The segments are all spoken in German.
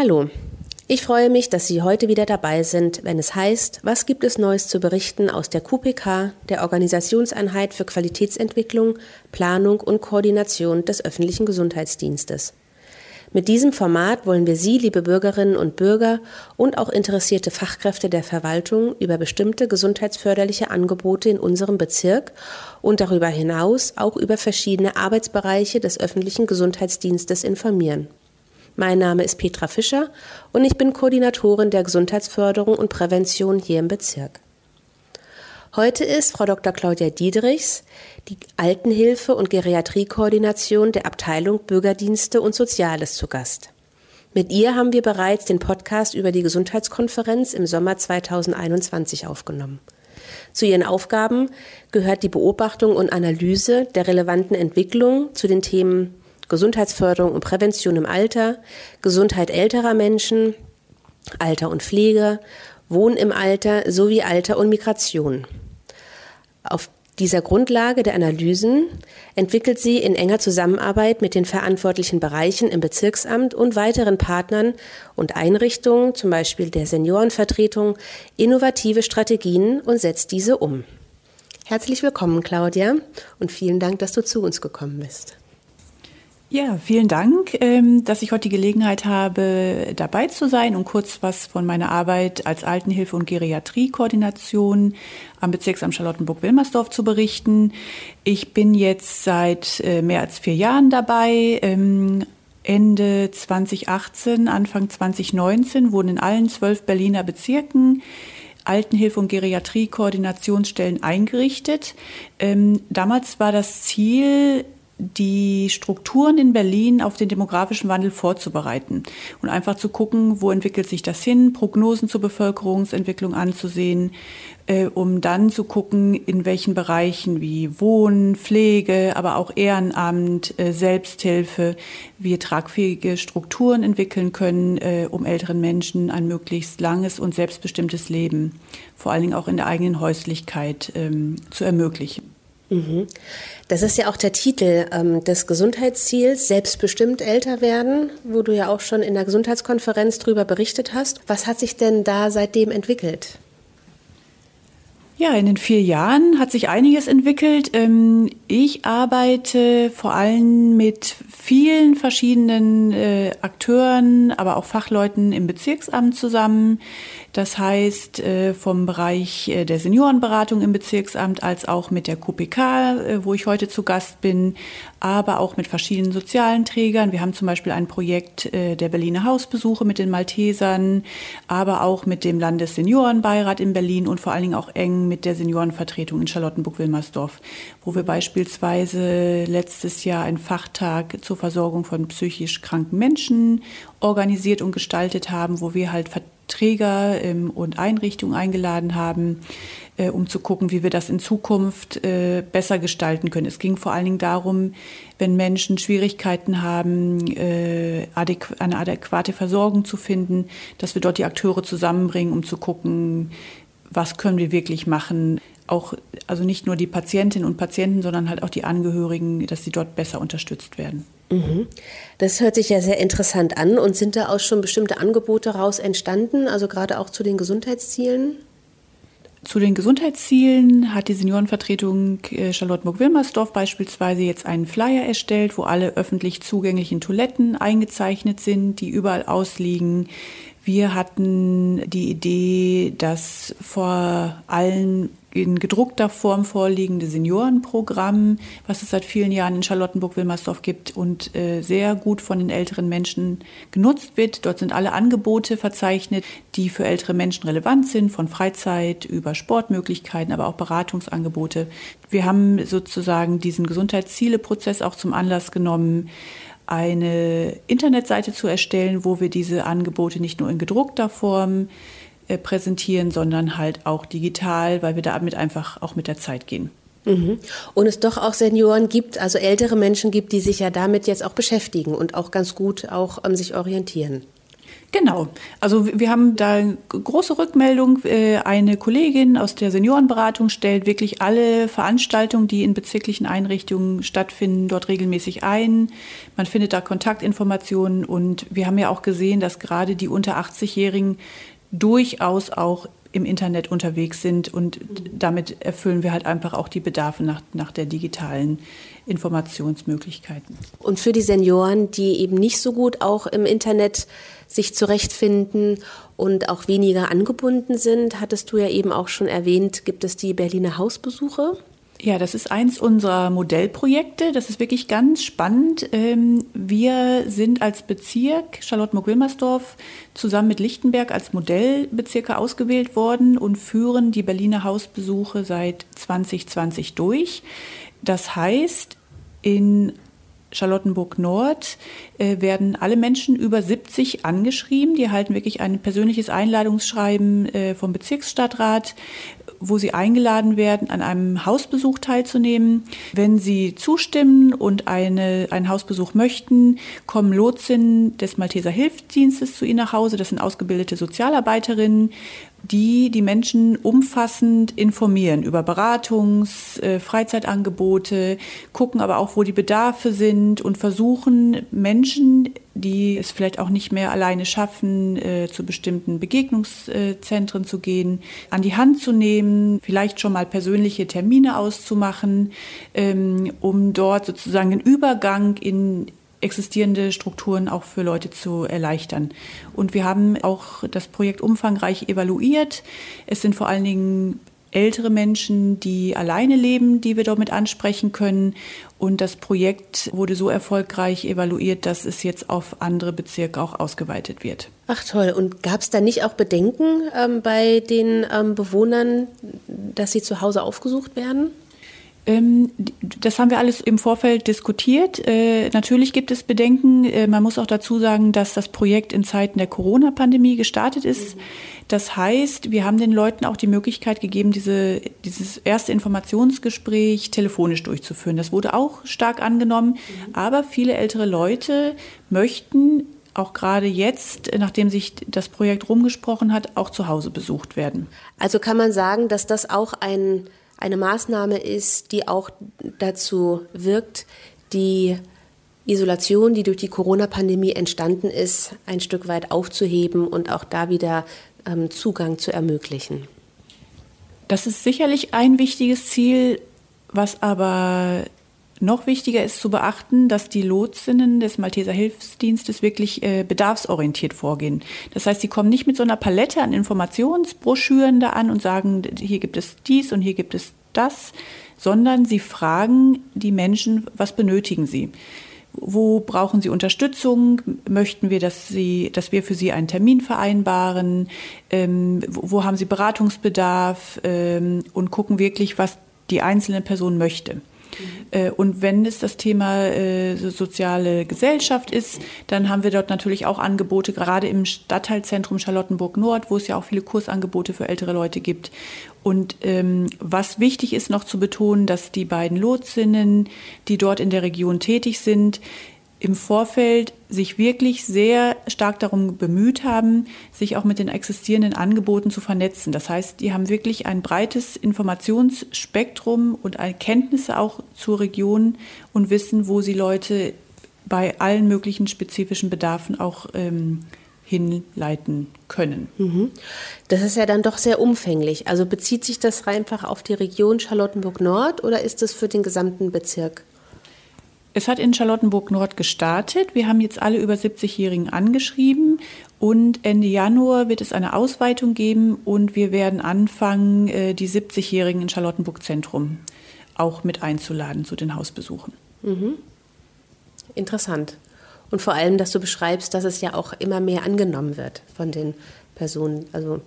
Hallo, ich freue mich, dass Sie heute wieder dabei sind, wenn es heißt, was gibt es Neues zu berichten aus der QPK, der Organisationseinheit für Qualitätsentwicklung, Planung und Koordination des öffentlichen Gesundheitsdienstes. Mit diesem Format wollen wir Sie, liebe Bürgerinnen und Bürger und auch interessierte Fachkräfte der Verwaltung über bestimmte gesundheitsförderliche Angebote in unserem Bezirk und darüber hinaus auch über verschiedene Arbeitsbereiche des öffentlichen Gesundheitsdienstes informieren. Mein Name ist Petra Fischer und ich bin Koordinatorin der Gesundheitsförderung und Prävention hier im Bezirk. Heute ist Frau Dr. Claudia Diedrichs, die Altenhilfe und Geriatriekoordination der Abteilung Bürgerdienste und Soziales zu Gast. Mit ihr haben wir bereits den Podcast über die Gesundheitskonferenz im Sommer 2021 aufgenommen. Zu ihren Aufgaben gehört die Beobachtung und Analyse der relevanten Entwicklungen zu den Themen Gesundheitsförderung und Prävention im Alter, Gesundheit älterer Menschen, Alter und Pflege, Wohnen im Alter sowie Alter und Migration. Auf dieser Grundlage der Analysen entwickelt sie in enger Zusammenarbeit mit den verantwortlichen Bereichen im Bezirksamt und weiteren Partnern und Einrichtungen, zum Beispiel der Seniorenvertretung, innovative Strategien und setzt diese um. Herzlich willkommen, Claudia, und vielen Dank, dass du zu uns gekommen bist. Ja, vielen Dank, ähm, dass ich heute die Gelegenheit habe, dabei zu sein und kurz was von meiner Arbeit als Altenhilfe- und Geriatriekoordination am Bezirksamt Charlottenburg-Wilmersdorf zu berichten. Ich bin jetzt seit äh, mehr als vier Jahren dabei. Ähm, Ende 2018, Anfang 2019 wurden in allen zwölf Berliner Bezirken Altenhilfe- und Geriatriekoordinationsstellen eingerichtet. Ähm, damals war das Ziel, die Strukturen in Berlin auf den demografischen Wandel vorzubereiten und einfach zu gucken, wo entwickelt sich das hin, Prognosen zur Bevölkerungsentwicklung anzusehen, äh, um dann zu gucken, in welchen Bereichen wie Wohnen, Pflege, aber auch Ehrenamt, äh, Selbsthilfe wir tragfähige Strukturen entwickeln können, äh, um älteren Menschen ein möglichst langes und selbstbestimmtes Leben, vor allen Dingen auch in der eigenen Häuslichkeit, ähm, zu ermöglichen. Das ist ja auch der Titel ähm, des Gesundheitsziels, selbstbestimmt älter werden, wo du ja auch schon in der Gesundheitskonferenz drüber berichtet hast. Was hat sich denn da seitdem entwickelt? Ja, in den vier Jahren hat sich einiges entwickelt. Ähm, ich arbeite vor allem mit vielen verschiedenen äh, Akteuren, aber auch Fachleuten im Bezirksamt zusammen. Das heißt, äh, vom Bereich äh, der Seniorenberatung im Bezirksamt als auch mit der QPK, äh, wo ich heute zu Gast bin, aber auch mit verschiedenen sozialen Trägern. Wir haben zum Beispiel ein Projekt der Berliner Hausbesuche mit den Maltesern, aber auch mit dem Landesseniorenbeirat in Berlin und vor allen Dingen auch eng mit der Seniorenvertretung in Charlottenburg-Wilmersdorf, wo wir beispielsweise letztes Jahr einen Fachtag zur Versorgung von psychisch kranken Menschen organisiert und gestaltet haben, wo wir halt Träger ähm, und Einrichtungen eingeladen haben, äh, um zu gucken, wie wir das in Zukunft äh, besser gestalten können. Es ging vor allen Dingen darum, wenn Menschen Schwierigkeiten haben, äh, adäqu eine adäquate Versorgung zu finden, dass wir dort die Akteure zusammenbringen, um zu gucken, was können wir wirklich machen. Auch, also nicht nur die Patientinnen und Patienten, sondern halt auch die Angehörigen, dass sie dort besser unterstützt werden. Mhm. Das hört sich ja sehr interessant an. Und sind da auch schon bestimmte Angebote daraus entstanden, also gerade auch zu den Gesundheitszielen? Zu den Gesundheitszielen hat die Seniorenvertretung äh, Charlottenburg-Wilmersdorf beispielsweise jetzt einen Flyer erstellt, wo alle öffentlich zugänglichen Toiletten eingezeichnet sind, die überall ausliegen. Wir hatten die Idee, dass vor allen in gedruckter Form vorliegende Seniorenprogramm, was es seit vielen Jahren in Charlottenburg-Wilmersdorf gibt und äh, sehr gut von den älteren Menschen genutzt wird. Dort sind alle Angebote verzeichnet, die für ältere Menschen relevant sind, von Freizeit über Sportmöglichkeiten, aber auch Beratungsangebote. Wir haben sozusagen diesen Gesundheitsziele-Prozess auch zum Anlass genommen, eine Internetseite zu erstellen, wo wir diese Angebote nicht nur in gedruckter Form äh, präsentieren, sondern halt auch digital, weil wir damit einfach auch mit der Zeit gehen. Mhm. Und es doch auch Senioren gibt, also ältere Menschen gibt, die sich ja damit jetzt auch beschäftigen und auch ganz gut auch um, sich orientieren. Genau. Also wir haben da große Rückmeldung. Äh, eine Kollegin aus der Seniorenberatung stellt wirklich alle Veranstaltungen, die in bezirklichen Einrichtungen stattfinden, dort regelmäßig ein. Man findet da Kontaktinformationen und wir haben ja auch gesehen, dass gerade die unter 80-Jährigen durchaus auch im Internet unterwegs sind und damit erfüllen wir halt einfach auch die Bedarfe nach, nach der digitalen Informationsmöglichkeiten. Und für die Senioren, die eben nicht so gut auch im Internet sich zurechtfinden und auch weniger angebunden sind, hattest du ja eben auch schon erwähnt, gibt es die Berliner Hausbesuche. Ja, das ist eins unserer Modellprojekte. Das ist wirklich ganz spannend. Ähm, wir sind als Bezirk Charlottenburg-Wilmersdorf zusammen mit Lichtenberg als Modellbezirke ausgewählt worden und führen die Berliner Hausbesuche seit 2020 durch. Das heißt, in Charlottenburg Nord äh, werden alle Menschen über 70 angeschrieben. Die erhalten wirklich ein persönliches Einladungsschreiben äh, vom Bezirksstadtrat, wo sie eingeladen werden, an einem Hausbesuch teilzunehmen. Wenn sie zustimmen und eine, einen Hausbesuch möchten, kommen Lotsinnen des Malteser Hilfsdienstes zu ihnen nach Hause. Das sind ausgebildete Sozialarbeiterinnen, die die Menschen umfassend informieren über Beratungs-, äh, Freizeitangebote, gucken aber auch, wo die Bedarfe sind und versuchen Menschen, die es vielleicht auch nicht mehr alleine schaffen, äh, zu bestimmten Begegnungszentren zu gehen, an die Hand zu nehmen, vielleicht schon mal persönliche Termine auszumachen, ähm, um dort sozusagen den Übergang in existierende Strukturen auch für Leute zu erleichtern. Und wir haben auch das Projekt umfangreich evaluiert. Es sind vor allen Dingen ältere Menschen, die alleine leben, die wir damit ansprechen können. Und das Projekt wurde so erfolgreich evaluiert, dass es jetzt auf andere Bezirke auch ausgeweitet wird. Ach toll. Und gab es da nicht auch Bedenken ähm, bei den ähm, Bewohnern, dass sie zu Hause aufgesucht werden? Ähm, das haben wir alles im Vorfeld diskutiert. Äh, natürlich gibt es Bedenken. Äh, man muss auch dazu sagen, dass das Projekt in Zeiten der Corona-Pandemie gestartet ist. Das heißt, wir haben den Leuten auch die Möglichkeit gegeben, diese, dieses erste Informationsgespräch telefonisch durchzuführen. Das wurde auch stark angenommen. Aber viele ältere Leute möchten auch gerade jetzt, nachdem sich das Projekt rumgesprochen hat, auch zu Hause besucht werden. Also kann man sagen, dass das auch ein eine Maßnahme ist, die auch dazu wirkt, die Isolation, die durch die Corona-Pandemie entstanden ist, ein Stück weit aufzuheben und auch da wieder ähm, Zugang zu ermöglichen. Das ist sicherlich ein wichtiges Ziel, was aber noch wichtiger ist zu beachten, dass die Lotsinnen des Malteser Hilfsdienstes wirklich äh, bedarfsorientiert vorgehen. Das heißt, sie kommen nicht mit so einer Palette an Informationsbroschüren da an und sagen, hier gibt es dies und hier gibt es das, sondern sie fragen die Menschen, was benötigen sie? Wo brauchen Sie Unterstützung? Möchten wir, dass, sie, dass wir für Sie einen Termin vereinbaren? Ähm, wo, haben Sie Beratungsbedarf? Ähm, und gucken wirklich, was die einzelne Person möchte. Äh, und wenn es das Thema äh, soziale Gesellschaft ist, dann haben wir dort natürlich auch Angebote, gerade im Stadtteilzentrum Charlottenburg Nord, wo es ja auch viele Kursangebote für ältere Leute gibt. Und ähm, was wichtig ist noch zu betonen, dass die beiden Lotsinnen, die dort in der Region tätig sind, im Vorfeld sich wirklich sehr stark darum bemüht haben, sich auch mit den existierenden Angeboten zu vernetzen. Das heißt, die haben wirklich ein breites Informationsspektrum und Erkenntnisse auch zur Region und wissen, wo sie Leute bei allen möglichen spezifischen Bedarfen auch ähm, hinleiten können. Mhm. Das ist ja dann doch sehr umfänglich. Also bezieht sich das einfach auf die Region Charlottenburg Nord oder ist es für den gesamten Bezirk? Es hat in Charlottenburg Nord gestartet. Wir haben jetzt alle über 70-Jährigen angeschrieben und Ende Januar wird es eine Ausweitung geben und wir werden anfangen, äh, die 70-Jährigen in Charlottenburg Zentrum auch mit einzuladen zu den Hausbesuchen. Mhm. Interessant. Und vor allem, dass du beschreibst, dass es ja auch immer mehr angenommen wird von den Personen. Also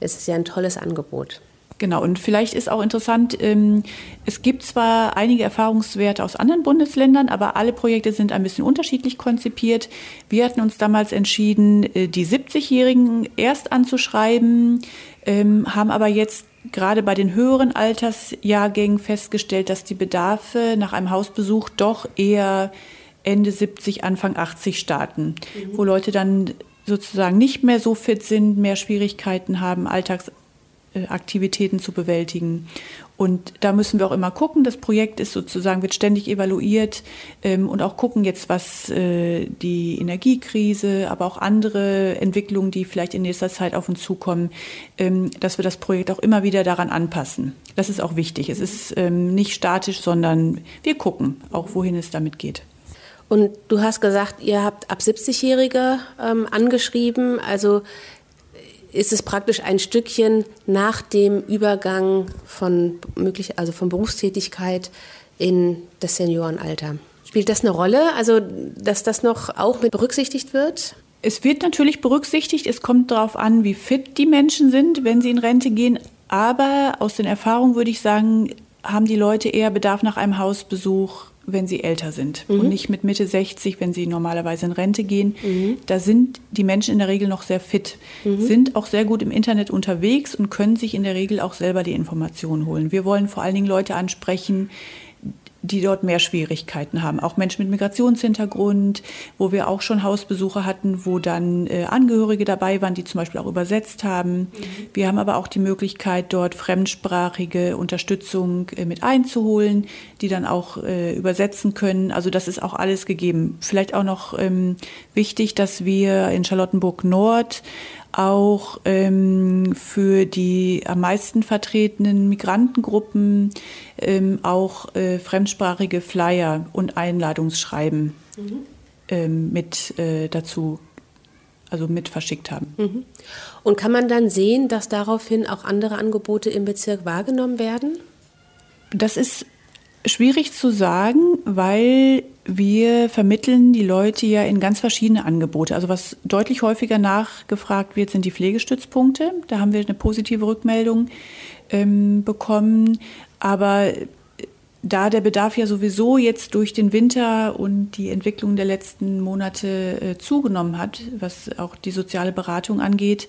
es ist ja ein tolles Angebot. Genau, und vielleicht ist auch interessant, ähm, es gibt zwar einige Erfahrungswerte aus anderen Bundesländern, aber alle Projekte sind ein bisschen unterschiedlich konzipiert. Wir hatten uns damals entschieden, äh, die 70-Jährigen erst anzuschreiben, ähm, haben aber jetzt gerade bei den höheren Altersjahrgängen festgestellt, dass die Bedarfe nach einem Hausbesuch doch eher Ende 70, Anfang 80 starten, mhm. wo Leute dann sozusagen nicht mehr so fit sind, mehr Schwierigkeiten haben, Alltagsaktivitäten zu bewältigen. Und da müssen wir auch immer gucken. Das Projekt ist sozusagen, wird ständig evaluiert ähm, und auch gucken jetzt, was äh, die Energiekrise, aber auch andere Entwicklungen, die vielleicht in nächster Zeit auf uns zukommen, ähm, dass wir das Projekt auch immer wieder daran anpassen. Das ist auch wichtig. Es ist ähm, nicht statisch, sondern wir gucken auch, wohin es damit geht. Und du hast gesagt, ihr habt ab 70-Jährige ähm, angeschrieben. Also ist es praktisch ein Stückchen nach dem Übergang von möglich, also von Berufstätigkeit in das Seniorenalter. Spielt das eine Rolle? Also, dass das noch auch mit berücksichtigt wird? Es wird natürlich berücksichtigt. Es kommt darauf an, wie fit die Menschen sind, wenn sie in Rente gehen. Aber aus den Erfahrungen würde ich sagen, haben die Leute eher Bedarf nach einem Hausbesuch wenn sie älter sind mhm. und nicht mit Mitte 60, wenn sie normalerweise in Rente gehen. Mhm. Da sind die Menschen in der Regel noch sehr fit, mhm. sind auch sehr gut im Internet unterwegs und können sich in der Regel auch selber die Informationen holen. Wir wollen vor allen Dingen Leute ansprechen, die dort mehr Schwierigkeiten haben. Auch Menschen mit Migrationshintergrund, wo wir auch schon Hausbesuche hatten, wo dann äh, Angehörige dabei waren, die zum Beispiel auch übersetzt haben. Mhm. Wir haben aber auch die Möglichkeit, dort fremdsprachige Unterstützung äh, mit einzuholen, die dann auch äh, übersetzen können. Also das ist auch alles gegeben. Vielleicht auch noch ähm, wichtig, dass wir in Charlottenburg Nord auch ähm, für die am meisten vertretenen Migrantengruppen ähm, auch äh, fremdsprachige Flyer und Einladungsschreiben mhm. ähm, mit äh, dazu, also mit verschickt haben. Mhm. Und kann man dann sehen, dass daraufhin auch andere Angebote im Bezirk wahrgenommen werden? Das ist schwierig zu sagen, weil wir vermitteln die Leute ja in ganz verschiedene Angebote. Also was deutlich häufiger nachgefragt wird, sind die Pflegestützpunkte. Da haben wir eine positive Rückmeldung ähm, bekommen. Aber da der Bedarf ja sowieso jetzt durch den Winter und die Entwicklung der letzten Monate äh, zugenommen hat, was auch die soziale Beratung angeht,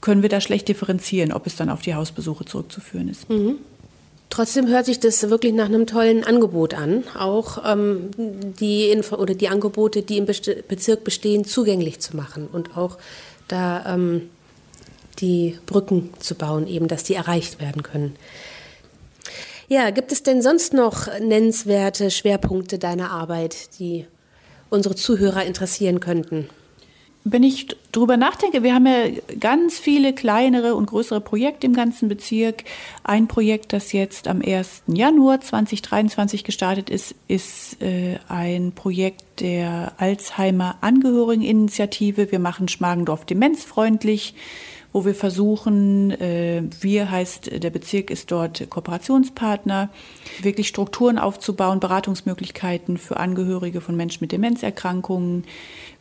können wir da schlecht differenzieren, ob es dann auf die Hausbesuche zurückzuführen ist. Mhm. Trotzdem hört sich das wirklich nach einem tollen Angebot an, auch ähm, die Info oder die Angebote, die im Bezirk bestehen, zugänglich zu machen und auch da ähm, die Brücken zu bauen, eben, dass die erreicht werden können. Ja, gibt es denn sonst noch nennenswerte Schwerpunkte deiner Arbeit, die unsere Zuhörer interessieren könnten? Wenn ich drüber nachdenke, wir haben ja ganz viele kleinere und größere Projekte im ganzen Bezirk. Ein Projekt, das jetzt am 1. Januar 2023 gestartet ist, ist äh, ein Projekt der Alzheimer Angehörigeninitiative. Wir machen Schmargendorf demenzfreundlich wo wir versuchen, äh, wir heißt, der Bezirk ist dort Kooperationspartner, wirklich Strukturen aufzubauen, Beratungsmöglichkeiten für Angehörige von Menschen mit Demenzerkrankungen.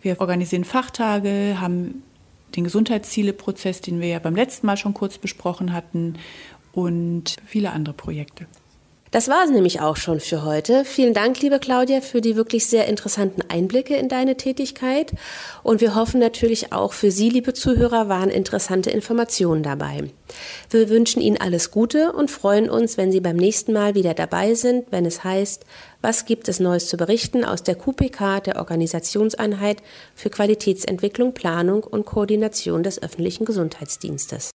Wir organisieren Fachtage, haben den Gesundheitszieleprozess, den wir ja beim letzten Mal schon kurz besprochen hatten und viele andere Projekte. Das war es nämlich auch schon für heute. Vielen Dank, liebe Claudia, für die wirklich sehr interessanten Einblicke in deine Tätigkeit. Und wir hoffen natürlich auch für Sie, liebe Zuhörer, waren interessante Informationen dabei. Wir wünschen Ihnen alles Gute und freuen uns, wenn Sie beim nächsten Mal wieder dabei sind, wenn es heißt, was gibt es Neues zu berichten aus der QPK, der Organisationseinheit für Qualitätsentwicklung, Planung und Koordination des öffentlichen Gesundheitsdienstes.